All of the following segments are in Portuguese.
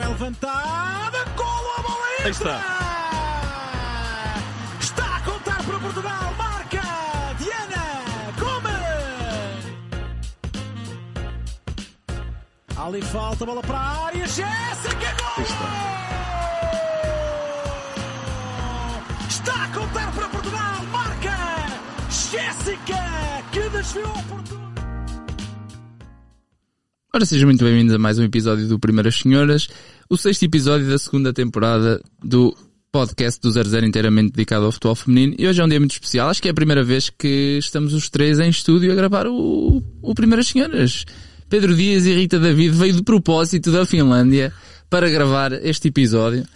é levantada, golo a bola Aí está. Está a contar para Portugal, marca Diana Gomes. Ali falta, bola para a área, Jéssica, golo! Está a contar para Portugal, marca Jéssica, que desviou Portugal. Ora, sejam muito bem-vindos a mais um episódio do Primeiras Senhoras, o sexto episódio da segunda temporada do podcast do 00 inteiramente dedicado ao futebol feminino. E hoje é um dia muito especial, acho que é a primeira vez que estamos os três em estúdio a gravar o, o Primeiras Senhoras. Pedro Dias e Rita David veio de propósito da Finlândia para gravar este episódio.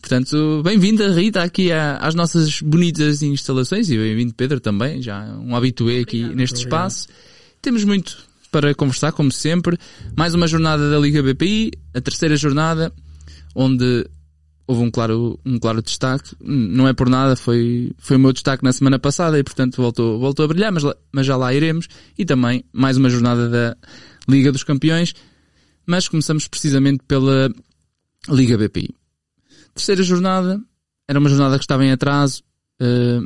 Portanto, bem-vinda Rita aqui à- às nossas bonitas instalações e bem-vindo Pedro também, já um habitué aqui neste espaço. Temos muito para conversar, como sempre. Mais uma jornada da Liga BPI, a terceira jornada, onde houve um claro, um claro destaque. Não é por nada, foi, foi o meu destaque na semana passada e, portanto, voltou, voltou a brilhar, mas, mas já lá iremos. E também mais uma jornada da Liga dos Campeões. Mas começamos precisamente pela Liga BPI. Terceira jornada, era uma jornada que estava em atraso. eh,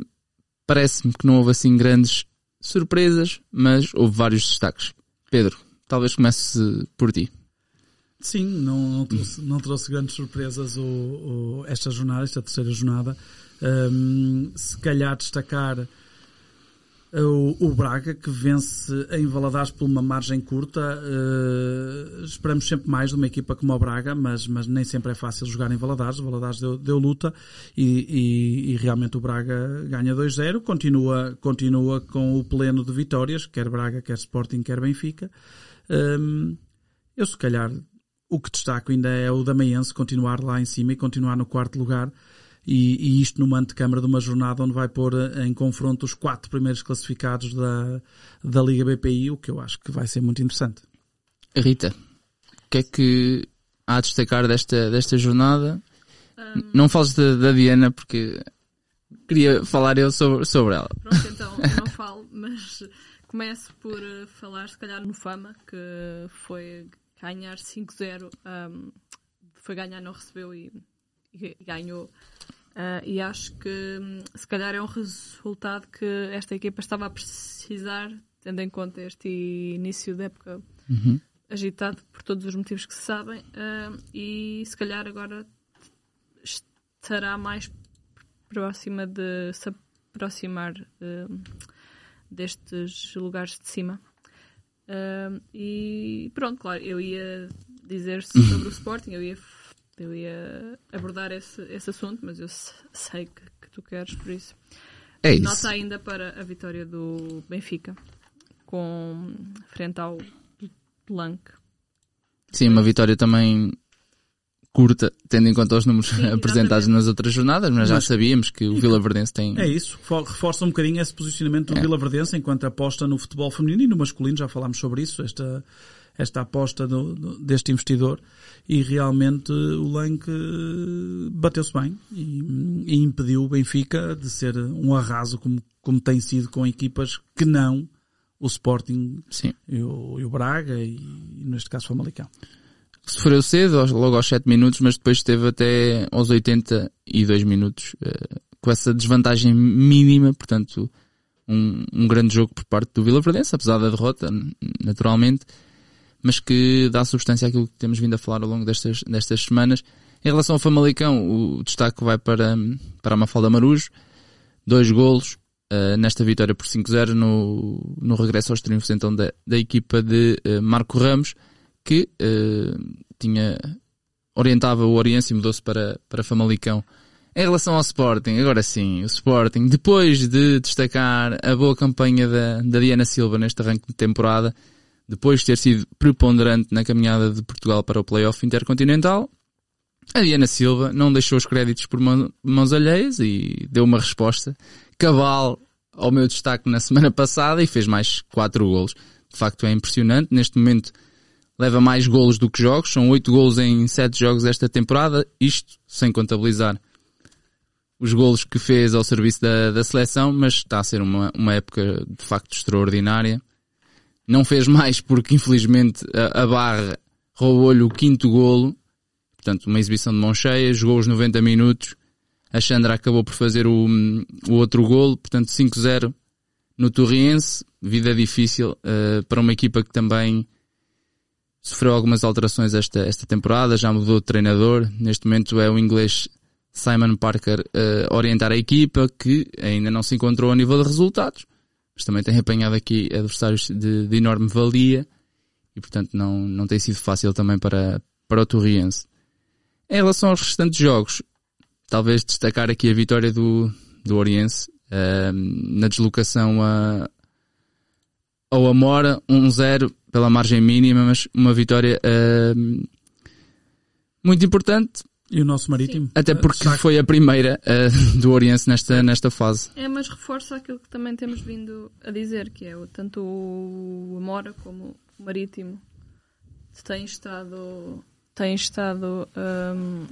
Parece-me que não houve assim grandes surpresas, mas houve vários destaques. Pedro, talvez comece por ti. Sim, não, não, trouxe, não trouxe grandes surpresas o, o- esta jornada, esta terceira jornada. Hum, se calhar destacar o, Braga, que vence em Valadares por uma margem curta. Eh, esperamos sempre mais de uma equipa como o Braga, mas, mas nem sempre é fácil jogar em Valadares. O Valadares deu, deu luta e, e- e realmente o Braga ganha 2-0. Continua, continua com o pleno de vitórias, quer Braga, quer Sporting, quer Benfica. Hum, eu se calhar o que destaco ainda é o Damaense continuar lá em cima e continuar no quarto lugar e, e isto numa antecâmara de uma jornada onde vai pôr em confronto os quatro primeiros classificados da, da Liga BPI, o que eu acho que vai ser muito interessante. Rita, o que é que há a destacar desta, desta jornada? Não fales da, da Diana, porque queria falar eu sobre, sobre ela. Pronto, então não falo, mas começo por eh, falar, se calhar, no Fama, que foi ganhar 5-0, ahm, foi ganhar, não recebeu e, e ganhou. Ah, e acho que hum, se calhar é um resultado que esta equipa estava a precisar, tendo em conta este início da época agitado por todos os motivos que se sabem, ah, e se calhar agora estará mais próxima de se aproximar eh, destes lugares de cima. E pronto, claro, eu ia dizer sobre o Sporting, eu ia, eu ia abordar esse, esse assunto, mas eu se- sei que, que tu queres, por isso. É isso. Nota ainda para a vitória do Benfica, com frente ao Blanc. Sim, uma vitória também curta, tendo em conta os números Sim, apresentados nas outras jornadas, mas já Mas- sabíamos que o Vila Verdense tem... É isso, Fo- reforça um bocadinho esse posicionamento do Vila Verdense enquanto aposta no futebol feminino e no masculino, já falámos sobre isso, esta, esta aposta do- do- deste investidor e realmente o Lank eh, bateu-se bem e, e impediu o Benfica de ser um arraso como, como tem sido com equipas que não o Sporting Sim. e o, e o Braga e, neste caso o Famalicão. Sofreu cedo, logo aos 7 minutos, mas depois esteve até aos 82 minutos eh, com essa desvantagem mínima, portanto, um, um grande jogo por parte do Vila Verdense, apesar da derrota, naturalmente, mas que dá substância àquilo que temos vindo a falar ao longo destas, destas semanas. Em relação ao Famalicão, o destaque vai para, para a Mafalda Marujo, dois golos eh, nesta vitória por 5-0 no, no regresso aos triunfos então da, da equipa de eh, Marco Ramos, que eh, tinha orientava o Oriense e mudou-se para, para Famalicão. Em relação ao Sporting, agora sim, o Sporting, depois de destacar a boa campanha da, da Diana Silva neste arranque de temporada, depois de ter sido preponderante na caminhada de Portugal para o playoff intercontinental, a Diana Silva não deixou os créditos por mão- mãos alheias e deu uma resposta cabal ao meu destaque na semana passada e fez mais quatro golos. De facto é impressionante. Neste momento leva mais golos do que jogos. São oito golos em sete jogos esta temporada. Isto sem contabilizar os golos que fez ao serviço da, da seleção, mas está a ser uma, uma época de facto extraordinária. Não fez mais porque infelizmente a, Barra roubou-lhe o quinto golo. portanto, uma exibição de mão cheia, jogou os 90 minutos, a Chandra acabou por fazer o, o outro golo, portanto 5-0 no Torriense, vida difícil uh, para uma equipa que também sofreu algumas alterações esta, esta temporada, já mudou de treinador, neste momento é o inglês Simon Parker uh, orientar a equipa, que ainda não se encontrou a nível de resultados, mas também tem apanhado aqui adversários de, de enorme valia, e portanto não, não tem sido fácil também para, para o Torriense. Em relação aos restantes jogos, talvez destacar aqui a vitória do, do Oriense uh, na deslocação a, ao Amora, 1-0 pela margem mínima, mas uma vitória uh, muito importante. E o nosso marítimo? Até porque uh, foi a primeira uh, do Oriense nesta, nesta fase. É, mas reforça aquilo que também temos vindo a dizer, que é tanto o Amora como o Marítimo têm estado têm estado um,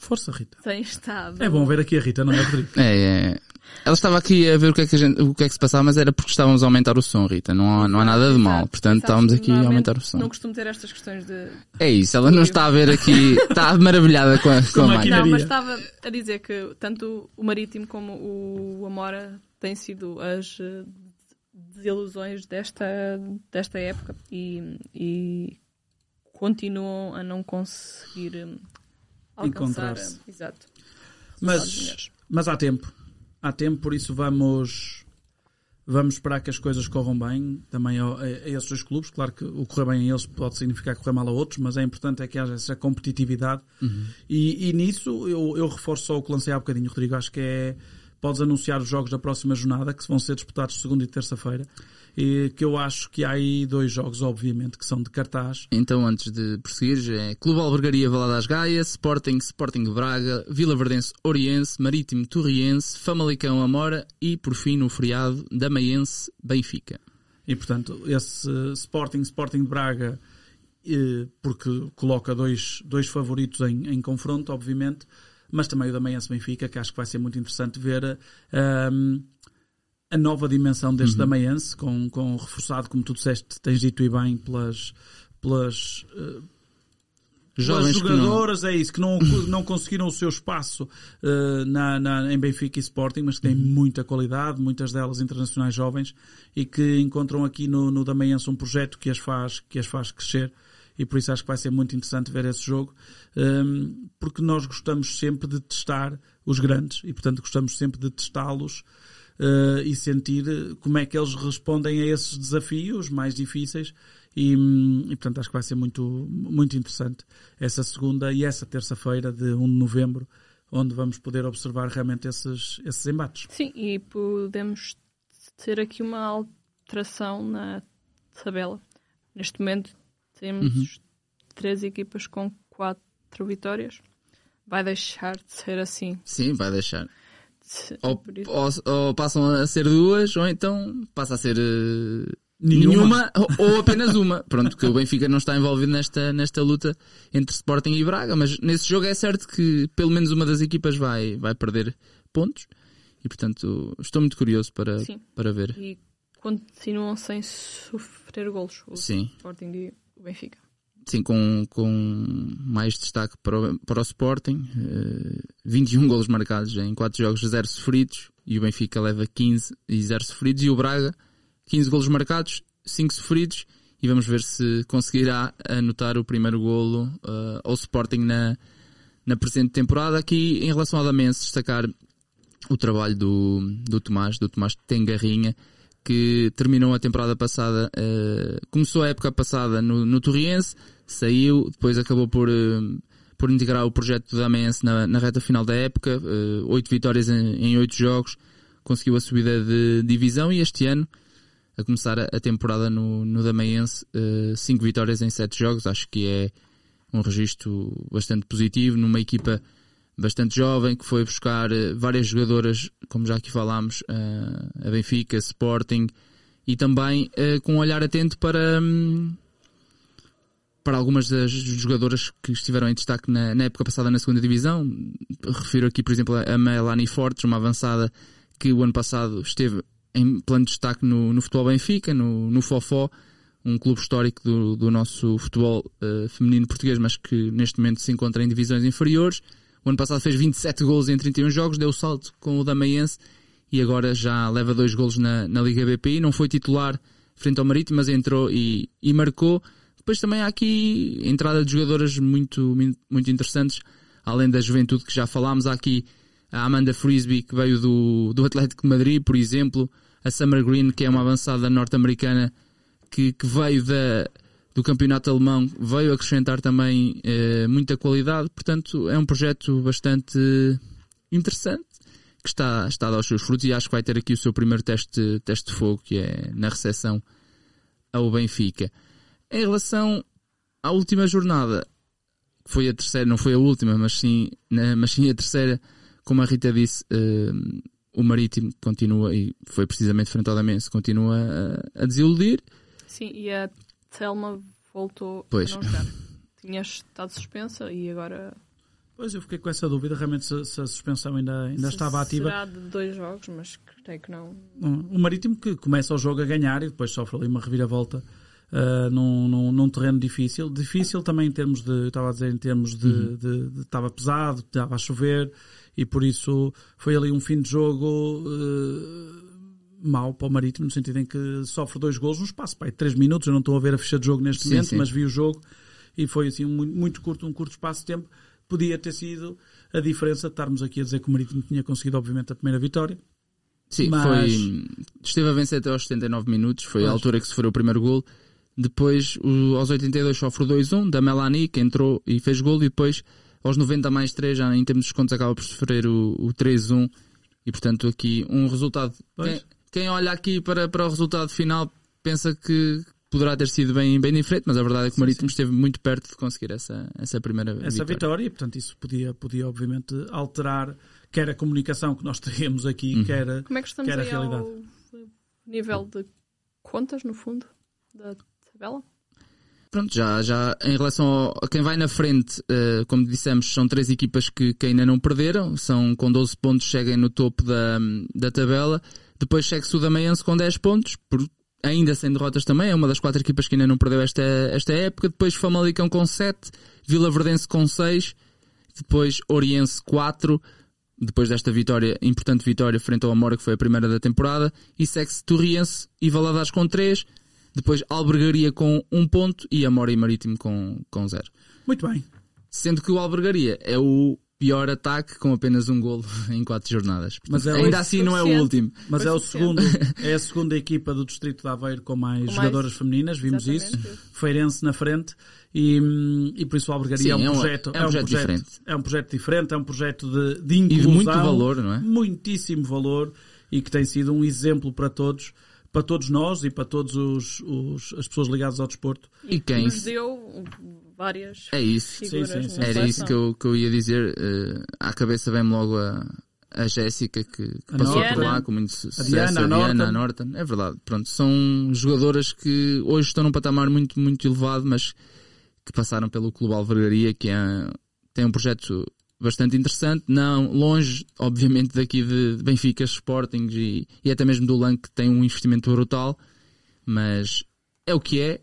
Força, Rita. Tem estado. É bom ver aqui a Rita, não é, Rodrigo? É, é. Ela estava aqui a ver o que é que, a gente, o que, é que se passava, mas era porque estávamos a aumentar o som, Rita. Não há, não há nada de mal. Portanto, estávamos aqui a aumentar o som. Não costumo ter estas questões de. É isso, ela não está a ver aqui. Está maravilhada com a, com a máquina. Não, mas estava a dizer que tanto o Marítimo como o Amora têm sido as eh, desilusões desta, desta época e, e continuam a não conseguir hum, encontrar Exato. Mas, mas há tempo. Há tempo, por isso vamos vamos esperar que as coisas corram bem também a, a, esses dois clubes. Claro que o correr bem a eles pode significar correr mal a outros, mas é importante é que haja essa competitividade. Uhum. E, e, nisso eu, eu reforço só o que lancei há bocadinho, Rodrigo. Acho que é. Podes anunciar os jogos da próxima jornada, que vão ser disputados segunda e terça-feira e que eu acho que há aí dois jogos, obviamente, que são de cartaz. Então, antes de prosseguir, é Clube Albergaria Valadares Gaia, Sporting, Sporting Braga, Vila Verdense Oriense, Marítimo Torriense, Famalicão Amora e, por fim, no feriado, Damaiense Benfica. E, portanto, esse Sporting, Sporting de Braga, porque coloca dois, dois favoritos em, em confronto, obviamente, mas também o Damaiense Benfica, que acho que vai ser muito interessante ver. Um, a nova dimensão deste uhum. Damaense, com, com reforçado, como tu disseste, tens dito e bem, pelas, pelas, uh, Jovens jogadoras, é isso, que não, não conseguiram o seu espaço uh, na, na, em Benfica e Sporting, mas que têm uhum. muita qualidade, muitas delas internacionais jovens, e que encontram aqui no, no Damaense um projeto que as, faz, que as faz crescer. E por isso acho que vai ser muito interessante ver esse jogo, um, ehm, porque nós gostamos sempre de testar os grandes e, portanto, gostamos sempre de testá-los uh, e sentir como é que eles respondem a esses desafios mais difíceis. E, e, portanto acho que vai ser muito, muito interessante essa segunda e essa terça-feira de 1 de novembro, onde vamos poder observar realmente esses, esses embates. Sim, e podemos ter aqui uma alteração na tabela. Neste momento temos uhum. três equipas com quatro vitórias. Vai deixar de ser assim. Sim, vai deixar. Ou, ou, ou, passam a ser duas, ou então passa a ser uh, nenhuma, nenhuma ou, ou, apenas uma. Pronto, que o Benfica não está envolvido nesta, nesta luta entre Sporting e Braga, mas nesse jogo é certo que pelo menos uma das equipas vai, vai perder pontos e portanto estou muito curioso para, para ver. E continuam sem sofrer golos o Sim. Sporting e o Benfica. Sim, com, com mais destaque para o, para o Sporting. Uh, eh, 21 golos marcados em 4 jogos, 0 sofridos. E o Benfica leva 15 e 0 sofridos. E o Braga, 15 golos marcados, 5 sofridos. E vamos ver se conseguirá anotar o primeiro golo uh, ao Sporting na, na presente temporada. Aqui, em relação ao Damense, destacar o trabalho do, do Tomás, do Tomás tem garrinha que terminou a temporada passada, uh, começou a época passada no, no Torriense, saiu, depois acabou por, uh, por integrar o projeto da Amense na, na reta final da época, uh, oito vitórias em oito jogos, conseguiu a subida de divisão e este ano, a começar a, temporada no, no Damaense, uh, cinco vitórias em sete jogos, acho que é um registro bastante positivo numa equipa bastante jovem, que foi buscar eh, várias jogadoras, como já aqui falámos, eh, a Benfica, Sporting, e também eh, com um olhar atento para, hum, para algumas das jogadoras que estiveram em destaque na, na, época passada na segunda divisão. Refiro aqui, por exemplo, a Melanie Fortes, uma avançada que o ano passado esteve em plano de destaque no, no futebol Benfica, no, no Fofó, um clube histórico do, do nosso futebol uh, feminino português, mas que neste momento se encontra em divisões inferiores. O ano passado fez 27 golos em 31 jogos, deu salto com o Damaiense e agora já leva dois golos na, na Liga BPI. Não foi titular frente ao Marítimo, mas entrou e, e marcou. Depois também há aqui entrada de jogadoras muito, muito interessantes, além da juventude que já falámos. Há aqui a Amanda Frisbee, que veio do, do Atlético de Madrid, por exemplo. A Summer Green, que é uma avançada norte-americana que, que veio da, do campeonato alemão, veio acrescentar também eh, muita qualidade. Portanto, é um projeto bastante interessante que está, está a dar os seus frutos e acho que vai ter aqui o seu primeiro teste, teste de fogo, que é na recepção ao Benfica. Em relação à última jornada, que foi a terceira, não foi a última, mas sim, né, mas sim a terceira, como a Rita disse, uh, o Marítimo continua, e foi precisamente frente ao Damense, continua a, a desiludir. Sim, e a Thelma voltou pois. a não jogar. Tinha estado suspensa e agora Pois eu fiquei com essa dúvida, realmente se, se a suspensão ainda, ainda se estava ativa. Será de dois jogos, mas creio que não. O Marítimo que começa o jogo a ganhar e depois sofre ali uma reviravolta uh, num, num, num, terreno difícil. Difícil também em termos de, eu estava a dizer, em termos de, uhum. de, de, estava pesado, estava a chover e por isso foi ali um fim de jogo uh, mau para o Marítimo, no sentido em que sofre dois gols no espaço, pai, três minutos, eu não estou a ver a ficha de jogo neste sim, momento, sim. mas vi o jogo e foi assim um, muito curto, um curto espaço de tempo podia ter sido a diferença de estarmos aqui a dizer que o Marítimo tinha conseguido, obviamente, a primeira vitória. Sim, mas... foi, esteve a vencer até aos 79 minutos, foi pois. a altura que se foi o primeiro gol. Depois, o, aos 82, sofre o 2-1 da Melanie, que entrou e fez gol, e depois, aos 90 mais 3, já em termos de descontos, acaba por sofrer o, o 3-1. E portanto, aqui um resultado. Quem, quem, olha aqui para, para o resultado final pensa que poderá ter sido bem, bem diferente, mas a verdade é que o Marítimo sim, sim. esteve muito perto de conseguir essa, essa primeira essa vitória. vitória. e portanto isso podia, podia obviamente alterar quer a comunicação que nós teríamos aqui, uhum. quer, Como é que estamos quer a realidade. Ao nível de contas, no fundo, da tabela? Pronto, já, já em relação ao, a quem vai na frente, uh, como dissemos, são três equipas que, que, ainda não perderam, são com 12 pontos, seguem no topo da, da tabela. Depois segue-se o Damaense com 10 pontos, por ainda sem derrotas também, é uma das quatro equipas que ainda não perdeu esta, esta época. Depois Famalicão com 7, Vila Verdense com 6, depois Oriense 4, depois desta vitória, importante vitória frente ao Amora, que foi a primeira da temporada, e segue-se Torriense e Valadares com 3, depois Albergaria com 1 ponto e Amora e Marítimo com, com 0. Muito bem. Sendo que o Albergaria é o pior ataque com apenas um golo em quatro jornadas. Mas é ainda assim não é o último. Mas é o segundo, é a segunda equipa do distrito de Aveiro com mais com jogadoras mais... femininas, vimos isso. Feirense na frente e, e por isso o Albergaria Sim, é, um projeto, é, um, é um projeto, diferente. É um projeto diferente, é um projeto de, de inclusão. E de muito valor, não é? Muitíssimo valor e que tem sido um exemplo para todos para todos nós e para todos os, os as pessoas ligadas ao desporto. E quem nos deu várias é isso. Sim, sim, sim. Era isso que eu, que eu ia dizer. Uh, à cabeça vem-me logo a, a Jéssica que, que passou Diana. por lá com muito sucesso. A Diana, a, Diana, a Norton. É verdade. Pronto, são jogadoras que hoje estão num patamar muito, muito elevado, mas que passaram pelo Clube Alvergaria, que é, tem um projeto bastante interessante, não longe, obviamente, daqui de Benfica, Sporting e, e até mesmo do LAN, que tem um investimento brutal, mas é o que é.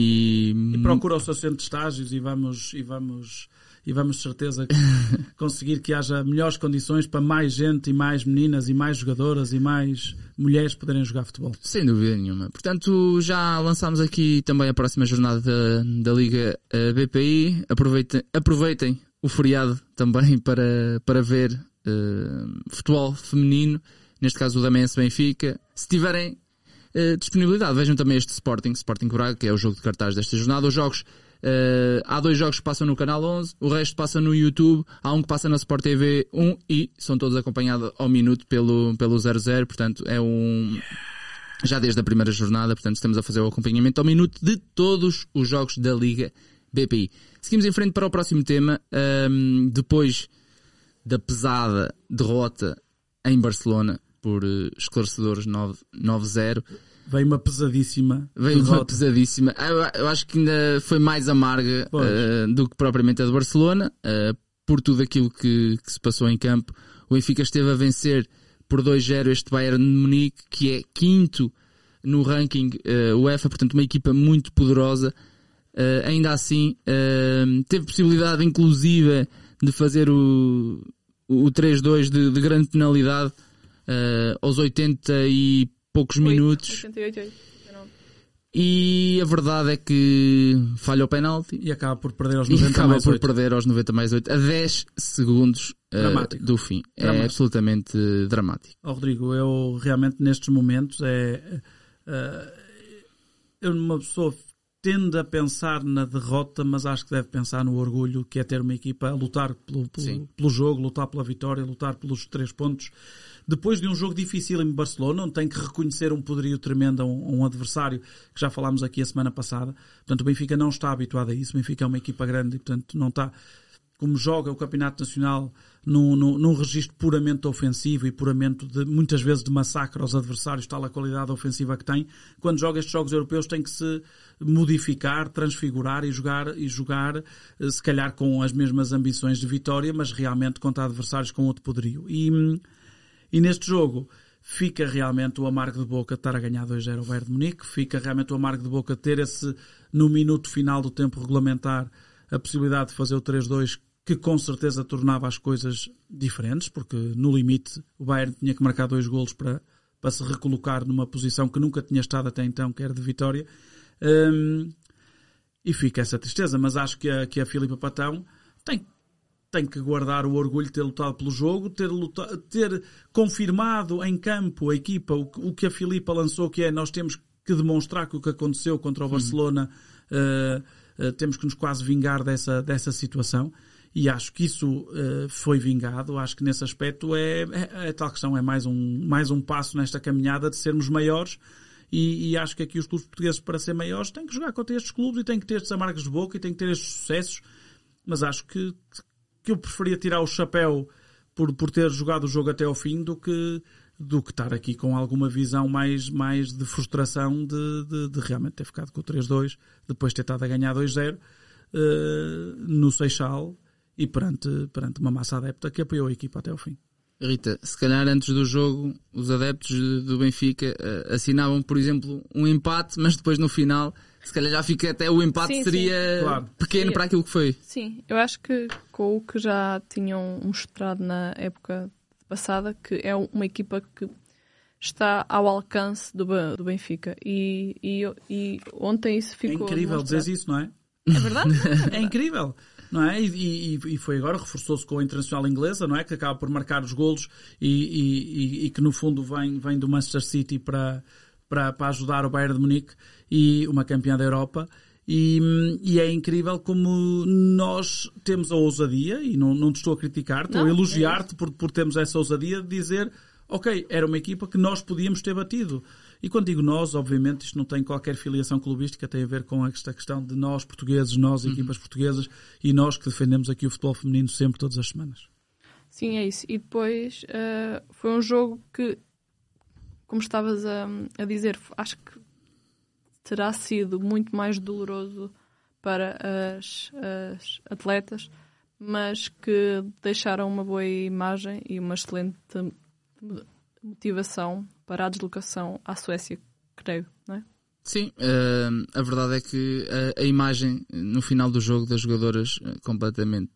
E, e procura o seu centro de estágios e vamos, e vamos, e vamos de certeza conseguir que haja melhores condições para mais gente e mais meninas e mais jogadoras e mais mulheres poderem jogar futebol. Sem dúvida nenhuma. Portanto, já lançámos aqui também a próxima jornada da, da Liga eh, BPI. Aproveitem, aproveitem o feriado também para, para ver uh, futebol feminino, neste caso o Damense Benfica. Se tiverem uh, disponibilidade, vejam também este Sporting, Sporting Braga, que é o jogo de cartaz desta jornada. Os jogos, uh, há dois jogos que passam no canal 11, o resto passa no YouTube, há um que passa na Sport TV 1 e são todos acompanhados ao minuto pelo, pelo 00, portanto é um... Já desde a primeira jornada, portanto estamos a fazer o acompanhamento ao minuto de todos os jogos da Liga BPI. Seguimos em frente para o próximo tema. Um, depois da pesada derrota em Barcelona por uh, esclarecedores 9-0. Veio uma pesadíssima. Veio uma pesadíssima. Eu, eu, acho que ainda foi mais amarga uh, do que propriamente a de Barcelona, uh, por tudo aquilo que, que, se passou em campo. O Benfica esteve a vencer por 2-0 este Bayern de Munique, que é quinto no ranking uh, UEFA, portanto uma equipa muito poderosa. Uh, ainda assim, uh, teve possibilidade inclusive de fazer o, o 3-2 de, de, grande penalidade aos 80 e poucos 8, minutos. 88, 8. E a verdade é que falha o penalti. E acaba por perder aos 90 e acaba mais por 8. perder aos 90 mais 8 a 10 segundos uh, do fim. É dramático. É absolutamente dramático. Oh, Rodrigo, eu realmente nestes momentos é. Uh, eu, uma pessoa tende a pensar na derrota, mas acho que deve pensar no orgulho que é ter uma equipa a lutar pelo, pelo, pelo jogo, lutar pela vitória, lutar pelos três pontos depois de um jogo difícil em Barcelona, onde tem que reconhecer um poderio tremendo a um, a um, adversário, que já falámos aqui a semana passada. Portanto, o Benfica não está habituado a isso. O Benfica é uma equipa grande e, portanto, não está, como joga o Campeonato Nacional, num, num, num registro puramente ofensivo e puramente, de, muitas vezes, de massacre aos adversários, tal a qualidade ofensiva que tem. Quando joga estes jogos europeus, tem que se modificar, transfigurar e jogar, e jogar, eh, se calhar com as mesmas ambições de vitória, mas realmente contra adversários com outro poderio. E e neste jogo fica realmente o amargo de boca de estar a ganhar 2-0 o Bayern de Munique, fica realmente o amargo de boca de ter esse, no minuto final do tempo regulamentar, a possibilidade de fazer o 3-2 que com certeza tornava as coisas diferentes, porque no limite o Bayern tinha que marcar dois golos para, para se recolocar numa posição que nunca tinha estado até então, que era de vitória. Um, e fica essa tristeza, mas acho que a, que a Filipa Patão tem tem que guardar o orgulho de ter lutado pelo jogo, ter, lutado, ter confirmado em campo a equipa o, o, que a Filipa lançou, que é nós temos que demonstrar que o que aconteceu contra o Barcelona uh, uh, temos que nos quase vingar dessa, dessa situação. E acho que isso uh, foi vingado. Acho que nesse aspecto é, é, é, tal questão, é mais um, mais um passo nesta caminhada de sermos maiores. E, e, acho que aqui os clubes portugueses, para ser maiores, têm que jogar contra estes clubes e têm que ter estes amargos de boca e têm que ter estes sucessos. Mas acho que, que eu preferia tirar o chapéu por, por ter jogado o jogo até ao fim do que, do que estar aqui com alguma visão mais, mais de frustração de, de, de realmente ter ficado com o 3-2, depois ter estado a ganhar 2-0 uh, eh, no Seixal e perante, perante uma massa adepta que apoiou a equipa até ao fim. Rita, se calhar antes do jogo os adeptos do Benfica uh, assinavam, por exemplo, um empate, mas depois no final se calhar já fica até o empate sim, seria sim. Claro. pequeno para aquilo que foi. Sim, eu acho que com o que já tinham mostrado na época passada, que é uma equipa que está ao alcance do, do Benfica. E, e, e ontem isso ficou. É incrível dizer isso, não é? É verdade? é incrível. Não é? E, e, e foi agora, reforçou-se com a Internacional Inglesa, não é? Que acaba por marcar os golos e, e, que no fundo vem, vem do Manchester City para, para, para ajudar o Bayern de Munique e uma campeã da Europa. E, e, é incrível como nós temos a ousadia, e não, não te estou a criticar, estou não, a elogiar-te é por, por termos essa ousadia de dizer ok, era uma equipa que nós podíamos ter batido. E quando digo nós, obviamente, isto não tem qualquer filiação clubística, tem a ver com esta questão de nós portugueses, nós uhum. equipas portuguesas e nós que defendemos aqui o futebol feminino sempre, todas as semanas. Sim, é isso. E depois uh, foi um jogo que, como estavas a, a dizer, acho que terá sido muito mais doloroso para as, as atletas, mas que deixaram uma boa imagem e uma excelente motivação para a deslocação à Suécia, creio, não é? Sim, uh, a verdade é que a, imagem no final do jogo das jogadoras eh, completamente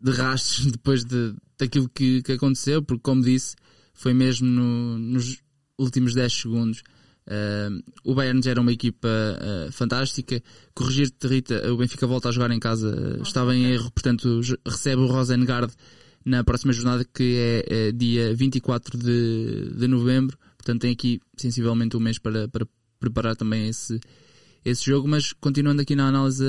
de rastros depois de, daquilo que, que aconteceu, porque como disse, foi mesmo no, nos últimos 10 segundos Uh, o Bayern já era uma equipa uh, fantástica. Corrigir-te, Rita, o Benfica volta a jogar em casa, uh, estava em erro, portanto recebe o Rosengard na próxima jornada que é, é dia 24 de, de novembro. Portanto tem aqui sensivelmente um mês para, para preparar também esse, esse jogo, mas continuando aqui na análise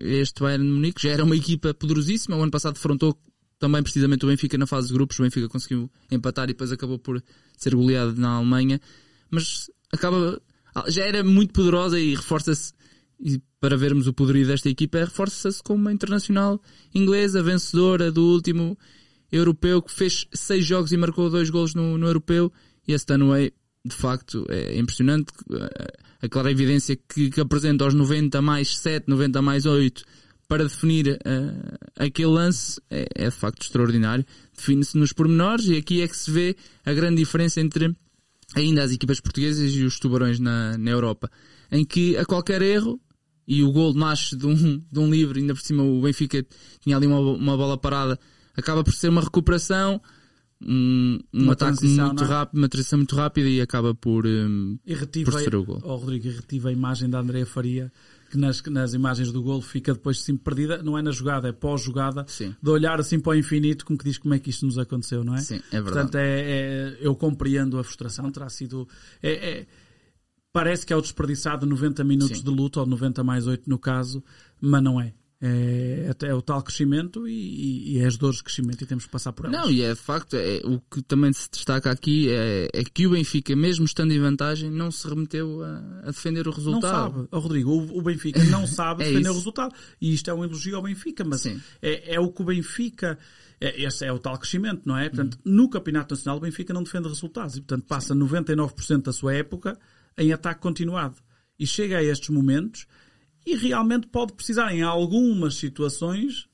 este Bayern de Munique já era uma equipa poderosíssima. O ano passado defrontou também precisamente o Benfica na fase de grupos. O Benfica conseguiu empatar e depois acabou por ser goleado na Alemanha. Mas acaba. Já era muito poderosa e reforça-se. E para vermos o poderio desta equipa, reforça-se como uma internacional inglesa, vencedora do último europeu, que fez seis jogos e marcou dois golos no, no europeu. E esse Stanway, de facto, é impressionante. A clara evidência que, que apresenta aos 90 mais 7, 90 mais 8 para definir uh, aquele lance é, é de facto extraordinário. Define-se nos pormenores e aqui é que se vê a grande diferença entre ainda as equipas portuguesas e os tubarões na, na Europa, em que a qualquer erro, e o gol nasce de um, de um livre, ainda por cima o Benfica tinha ali uma, uma bola parada, acaba por ser uma recuperação, um, um Uma ataque transição, muito é? rápido, uma transição muito rápida e acaba por, hum, E retive, por sofrer o gol. oh, Rodrigo, retive a imagem da Andrea Faria, que nas, nas imagens do gol fica depois assim perdida, não é na jogada, é pós-jogada, Sim. de olhar assim para o infinito, como que diz como é que isto nos aconteceu, não é? Sim, é verdade. Portanto, é, é- eu compreendo a frustração, terá sido. é- é- parece que é o desperdiçado 90 minutos Sim. de luta, ou 90 mais 8 no caso, mas não é. É, é o tal crescimento e, e, e é as dores de crescimento e temos que passar por elas. Não, e é facto, é, o que também se destaca aqui é, é que o Benfica, mesmo estando em vantagem, não se remeteu a, a defender o Não resultado. sabe. Oh, Rodrigo, o, o Benfica não sabe É defender isso. o resultado. E isto é um elogio ao Benfica, mas é, é o que o Benfica. É, esse é o tal crescimento, não é? Portanto, Uhum. no Campeonato Nacional o Benfica não defende resultados e, portanto, passa 99% da sua época em ataque continuado. E chega a estes momentos e realmente pode precisar, em algumas situações,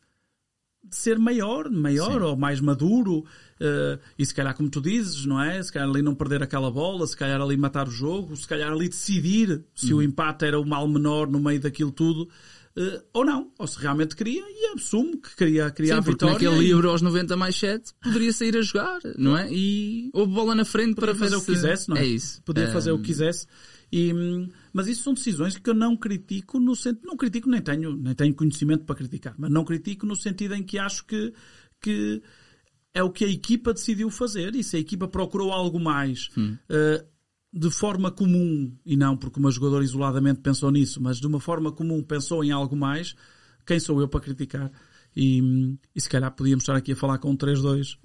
de ser maior, maior ou mais maduro, eh, e se calhar, como tu dizes, não é? Se calhar ali não perder aquela bola, se calhar ali matar o jogo, se calhar ali decidir se o empate era o mal menor no meio daquilo tudo, eh, ou não, ou se realmente queria, e assumo que queria, queria Sim, a vitória. naquele e livro aos 90 mais 7 poderia sair a jogar, não é? E houve bola na frente podia para fazer ver o que se- quisesse, não é? É isso. Podia fazer o que quisesse. E, hum, mas isso são decisões que eu não critico no sentido, não critico nem tenho, nem tenho conhecimento para criticar, mas não critico no sentido em que acho que, que é o que a equipa decidiu fazer e se a equipa procurou algo mais eh, de forma comum e não porque uma jogadora isoladamente pensou nisso, mas de uma forma comum pensou em algo mais, quem sou eu para criticar? E, e se calhar podíamos estar aqui a falar com um 3-2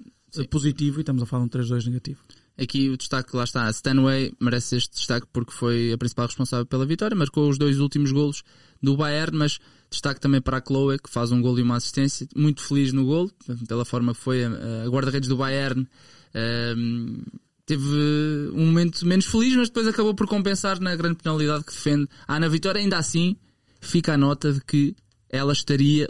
positivo e estamos a falar de um 3-2 negativo. Aqui o destaque, lá está, a Stanway merece este destaque porque foi a principal responsável pela vitória, marcou os dois últimos golos do Bayern, mas destaque também para a Chloe, que faz um gol e uma assistência, muito feliz no gol, pela forma que foi a, a guarda-redes do Bayern. ehm, teve um momento menos feliz, mas depois acabou por compensar na grande penalidade que defende. Ah, na vitória, ainda assim, fica a nota de que ela estaria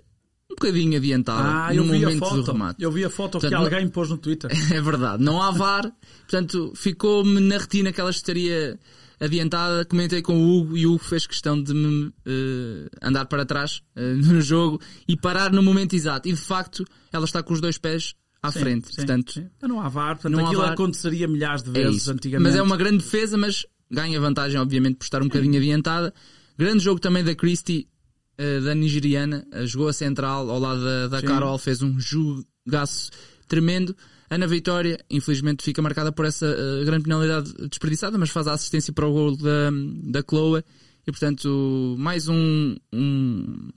um bocadinho adiantada Ah, no momento do remate. Eu vi a foto que Portanto, alguém pôs no Twitter. É verdade, não há VAR, portanto ficou-me na retina que ela estaria adiantada. Comentei com o Hugo e o Hugo fez questão de me eh, andar para trás eh, no jogo e parar no momento exato. E de facto ela está com os dois pés à Sim, frente, sim, portanto sim. Então não há VAR, portanto não há aquilo VAR. aconteceria milhares de é vezes isso. antigamente. Mas é uma grande defesa, mas ganha vantagem obviamente por estar um bocadinho adiantada. Grande jogo também da Christie, eh, da nigeriana, eh, jogou a central ao lado da, da. Carol, fez um jogaço tremendo. Ana Vitória, infelizmente, fica marcada por essa eh, grande penalidade desperdiçada, mas faz a assistência para o gol da, da Chloe. E portanto, mais um, um,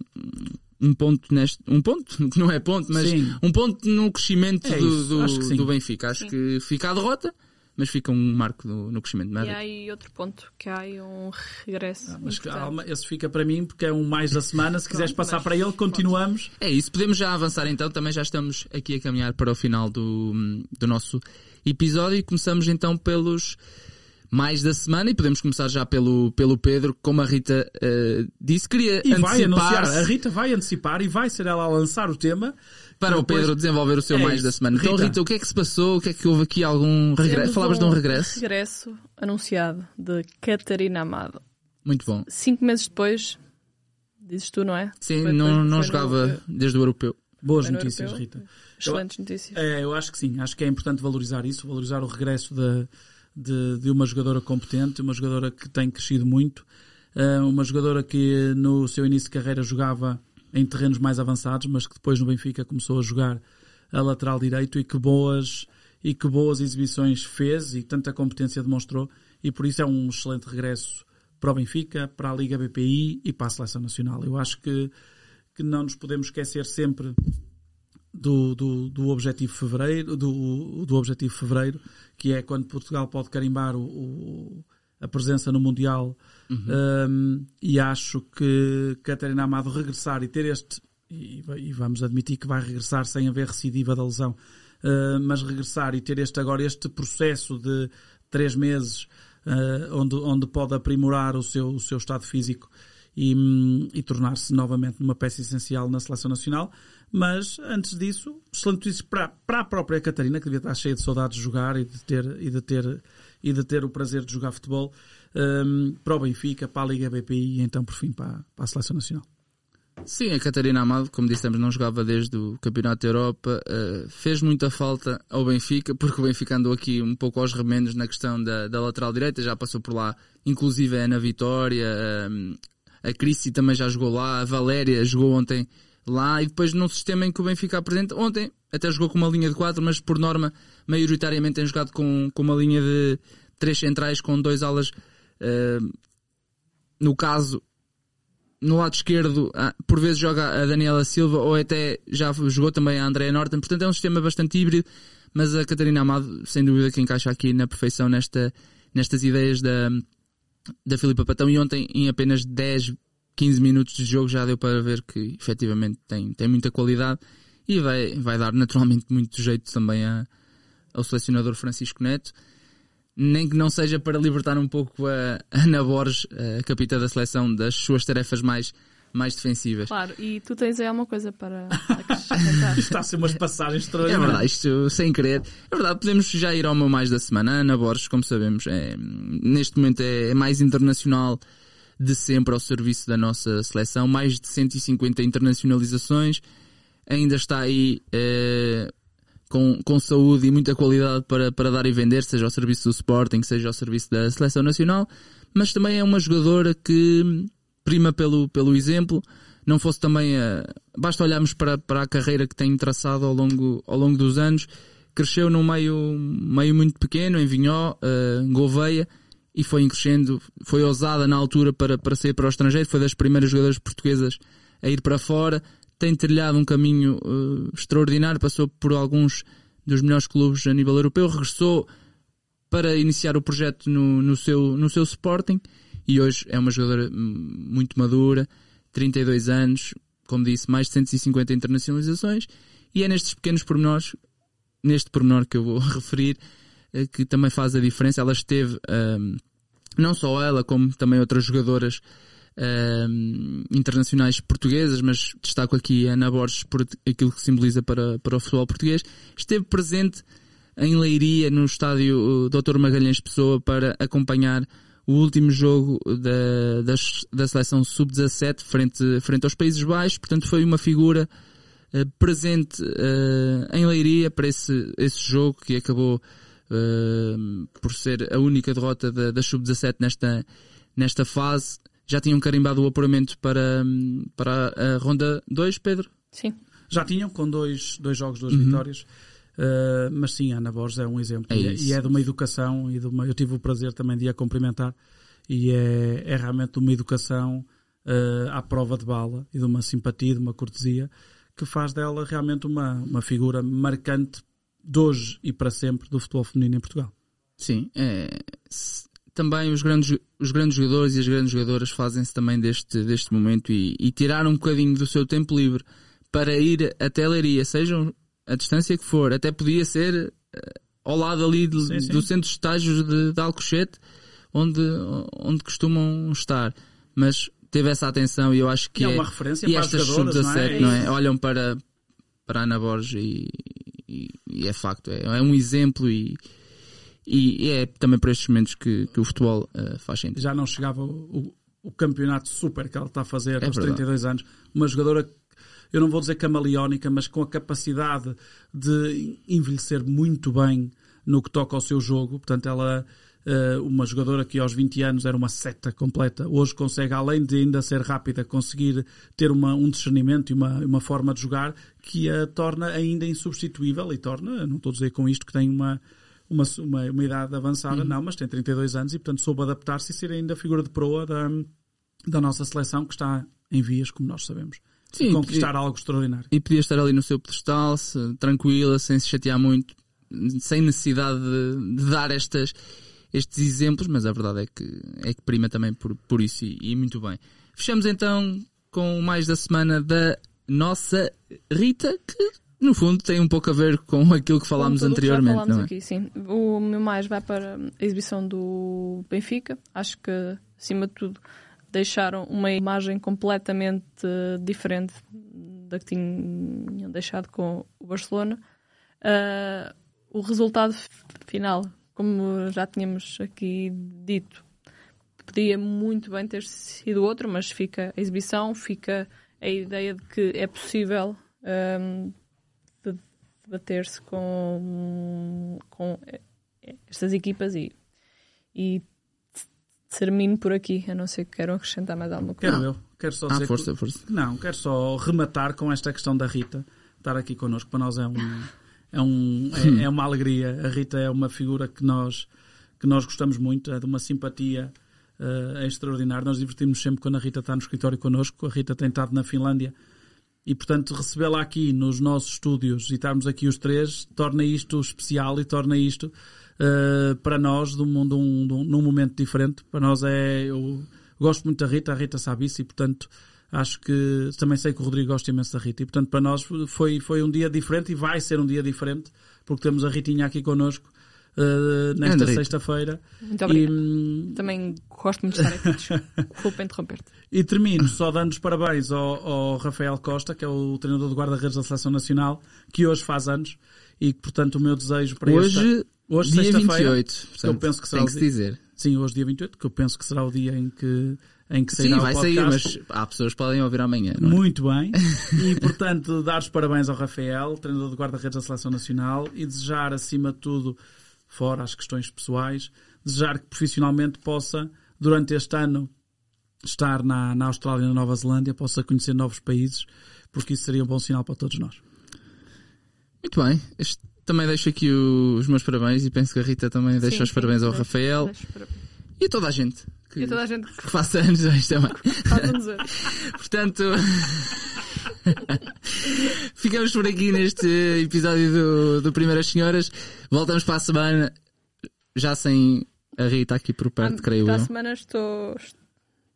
um ponto neste, um ponto, que não é ponto, mas Sim. um ponto no crescimento É do, do, do Benfica. Acho Sim. que fica a derrota, mas fica um marco no, no crescimento. E há aí outro ponto, que há aí um regresso. Ah, Mas calma, esse fica para mim porque é um mais da semana. Se quiseres passar mas- para ele, continuamos. É isso, podemos já avançar então, também já estamos aqui a caminhar para o final do, do nosso episódio e começamos então pelos mais da semana e podemos começar já pelo, pelo Pedro, como a Rita eh, disse, queria E vai anunciar, antecipar a Rita vai antecipar e vai ser ela a lançar o tema. para o Pedro desenvolver o seu É mais da semana. Então Rita. Rita, o que é que se passou? O que é que houve aqui algum regresso? Falavas de um regresso? regresso anunciado de Catarina Amado. Muito bom. Cinco meses depois, dizes tu, não é? Sim, Foi não, depois- não jogava desde o europeu. Boas notícias, europeu. Rita. Excelentes notícias. É, eu acho que sim. Acho que é importante valorizar isso, valorizar o regresso de, de, de uma jogadora competente, uma jogadora que tem crescido muito, eh, uma jogadora que no seu início de carreira jogava em terrenos mais avançados, mas que depois no Benfica começou a jogar a lateral direito e que boas e que boas exibições fez e tanta competência demonstrou e por isso é um excelente regresso para o Benfica, para a Liga BPI e para a Seleção Nacional. Eu acho que, que não nos podemos esquecer sempre do, do, do objetivo fevereiro, do, do objetivo fevereiro, que é quando Portugal pode carimbar o, o- a presença no Mundial. Um, e acho que Catarina Amado regressar e ter este, e, e vamos admitir que vai regressar sem haver recidiva da lesão, uh, mas regressar e ter este agora este processo de três meses uh, onde, onde pode aprimorar o seu, o seu estado físico e, e tornar-se novamente numa peça essencial na seleção nacional. Mas antes disso, excelente notícias para, para a própria Catarina, que devia estar cheia de saudades de jogar e de ter, e de ter, e de ter o prazer de jogar futebol um, para o Benfica, para a Liga BPI e então por fim para, para a Seleção Nacional. Sim, a Catarina Amado, como dissemos, não jogava desde o Campeonato da Europa. Uh, fez muita falta ao Benfica, porque o Benfica andou aqui um pouco aos remendos na questão da, da lateral direita, já passou por lá, inclusive a Ana Vitória, uh, a Cristi também já jogou lá, a Valéria jogou ontem lá, e depois num sistema em que o Benfica apresenta, ontem até jogou com uma linha de quatro, mas por norma, maioritariamente tem jogado com, com uma linha de três centrais, com dois alas. Uh, no caso, no lado esquerdo, por vezes joga a Daniela Silva ou até já jogou também a Andrea Norton. Portanto, é um sistema bastante híbrido, mas a Catarina Amado, sem dúvida, que encaixa aqui na perfeição nesta, nestas ideias da, da Filipa Patão. E ontem, em apenas 10, 15 minutos de jogo, já deu para ver que efetivamente tem, tem muita qualidade e vai, vai dar naturalmente muito jeito também a, ao selecionador Francisco Neto nem que não seja para libertar um pouco a Ana Borges, a capitã da seleção, das suas tarefas mais, mais defensivas. Claro, e tu tens aí alguma coisa para acrescentar. Está a ser umas passagens É extraordinárias. verdade, isto sem querer. É verdade, podemos já ir ao meu mais da semana. A Ana Borges, como sabemos, é, neste momento é, é mais internacional de sempre ao serviço da nossa seleção. Mais de 150 internacionalizações. Ainda está aí eh, com, com saúde e muita qualidade para, para dar e vender, seja ao serviço do Sporting, seja ao serviço da Seleção Nacional, mas também é uma jogadora que prima pelo, pelo exemplo, não fosse também a, basta olharmos para, para a carreira que tem traçado ao longo, ao longo dos anos, cresceu num meio, meio muito pequeno, em Vinhó, uh, Gouveia, e foi crescendo, foi ousada na altura para, para sair para o estrangeiro, foi das primeiras jogadoras portuguesas a ir para fora, tem trilhado um caminho uh, extraordinário, passou por alguns dos melhores clubes a nível europeu, regressou para iniciar o projeto no, no, seu, no seu Sporting e hoje é uma jogadora hum, muito madura, 32 anos, como disse, mais de 150 internacionalizações e é nestes pequenos pormenores, neste pormenor que eu vou referir, eh, que também faz a diferença. Ela esteve, hum, não só ela, como também outras jogadoras um, internacionais portuguesas, mas destaco aqui a Ana Borges por aquilo que simboliza para, para o futebol português, esteve presente em Leiria, no estádio Dr. Magalhães Pessoa, para acompanhar o último jogo da, da, da seleção sub-17 frente, frente aos Países Baixos, portanto foi uma figura uh, presente uh, em Leiria para esse, esse jogo que acabou uh, por ser a única derrota da, da sub-17 nesta, nesta fase já tinham carimbado o apuramento para, para a ronda 2, Pedro? Sim. Já tinham, com dois, dois jogos, duas Uhum. vitórias. Uh, mas sim, a Ana Borges é um exemplo. É e, é, e é de uma educação, e de uma, eu tive o prazer também de a cumprimentar, e é, é realmente de uma educação uh, à prova de bala, e de uma simpatia, de uma cortesia, que faz dela realmente uma, uma figura marcante de hoje e para sempre do futebol feminino em Portugal. Sim, é, também os grandes, os grandes jogadores e as grandes jogadoras fazem-se também deste, deste momento e, e tirar um bocadinho do seu tempo livre para ir até Leiria, sejam a distância que for, até podia ser eh, ao lado ali de- Sim, sim. do centro de estágios de, de Alcochete, onde, onde costumam estar, mas teve essa atenção e eu acho que E é uma referência e para as estas jogadoras, não é? sub-17, não é? Olham para, para Ana Borges e, e, e é facto, é, é um exemplo e, e é também por estes momentos que, que o futebol eh, faz sentido. já não chegava o, o- o campeonato super que ela está a fazer É aos verdade. 32 anos. Uma jogadora, eu não vou dizer camaleónica, mas com a capacidade de envelhecer muito bem no que toca ao seu jogo. Portanto, ela, eh, uma jogadora que aos 20 anos era uma seta completa, hoje consegue, além de ainda ser rápida, conseguir ter uma, um discernimento e uma, uma forma de jogar que a torna ainda insubstituível e torna, não estou a dizer com isto que tem uma, uma, uma, uma idade avançada, Uhum. não, mas tem 32 anos e, portanto, soube adaptar-se e ser ainda a figura de proa da, da nossa seleção que está em vias, como nós sabemos, Sim, conquistar algo extraordinário. E podia estar ali no seu pedestal, se- tranquila, sem se chatear muito, sem necessidade de, de dar estas, estes exemplos, mas a verdade é que, é que prima também por, por isso e, e muito bem. Fechamos então com o mais da semana da nossa Rita, que no fundo tem um pouco a ver com aquilo que falámos o que já anteriormente, falámos não é? aqui, sim. O meu mais vai para a exibição do Benfica. Acho que, acima de tudo, deixaram uma imagem completamente diferente da que tinham deixado com o Barcelona. Ah, o resultado final como já tínhamos aqui dito, podia muito bem ter sido outro, mas fica a exibição, fica a ideia de que é possível um, debater-se com, com estas equipas e, e termino por aqui, a não ser que queiram acrescentar mais alguma coisa. Quero eu, quero só Ah, dizer força, que, força. Não, quero só rematar com esta questão da Rita estar aqui connosco. Para nós é um, é, um, é, é uma alegria. A Rita é uma figura que nós, que nós gostamos muito, é de uma simpatia extraordinária. Nós divertimos sempre quando a Rita está no escritório connosco. A Rita tem estado na Finlândia e, portanto, recebê-la aqui nos nossos estúdios e estarmos aqui os três torna isto especial e torna isto eh, para nós de um, de um, de um- num momento diferente. Para nós é. Eu gosto muito da Rita, a Rita sabe isso e, portanto, acho que também sei que o Rodrigo gosta imenso da Rita. E, portanto, para nós foi, foi um dia diferente e vai ser um dia diferente porque temos a Ritinha aqui connosco eh, nesta sexta-feira. Muito E, obrigada. hum, Também gosto muito de estar aqui. Desculpa interromper-te. e termino só dando os parabéns ao, ao Rafael Costa, que é o treinador de guarda-redes da Seleção Nacional, que hoje faz anos e que, portanto, o meu desejo para esta... Hoje, Hoje, dia sexta-feira, 28. Portanto, eu penso que será tem que se dizer. Sim, hoje dia 28, que eu penso que será o dia em que, em que Sim, sairá vai o sair, mas há pessoas que podem ouvir amanhã, é? Muito bem. E, portanto, dar os parabéns ao Rafael, treinador de guarda-redes da Seleção Nacional, e desejar, acima de tudo, fora as questões pessoais, desejar que profissionalmente possa, durante este ano, estar na, na Austrália e na Nova Zelândia, possa conhecer novos países, porque isso seria um bom sinal para todos nós. Muito bem. Este- também deixo aqui o- os meus parabéns e penso que a Rita também deixa Sim, os sim, parabéns ao deixo- Rafael deixo e a toda a gente que, E toda a gente que faça anos hoje também. Portanto, ficamos por aqui neste episódio do, do Primeiras Senhoras. Voltamos para a semana, já sem a Rita aqui por perto, creio Para a eu. semana estou,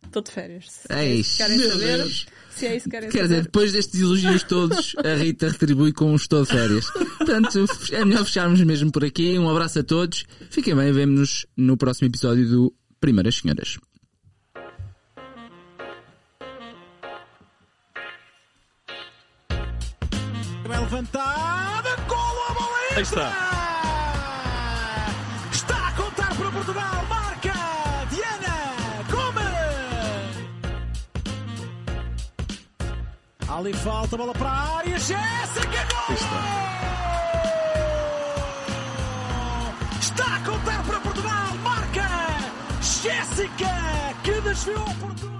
estou de férias. Se Meu saber. Se é isso que querem Quer dizer, depois destes elogios todos, a Rita retribui com um estou de férias. Portanto, é melhor fecharmos mesmo por aqui. Um abraço a todos. Fiquem bem, vemo-nos no próximo episódio do Primeiras Senhoras. Levantada, golo a bola Aí está. Está Ali falta, bola para a área, Jéssica Gol! Está a contar para Portugal, marca Jéssica, que desviou Portugal.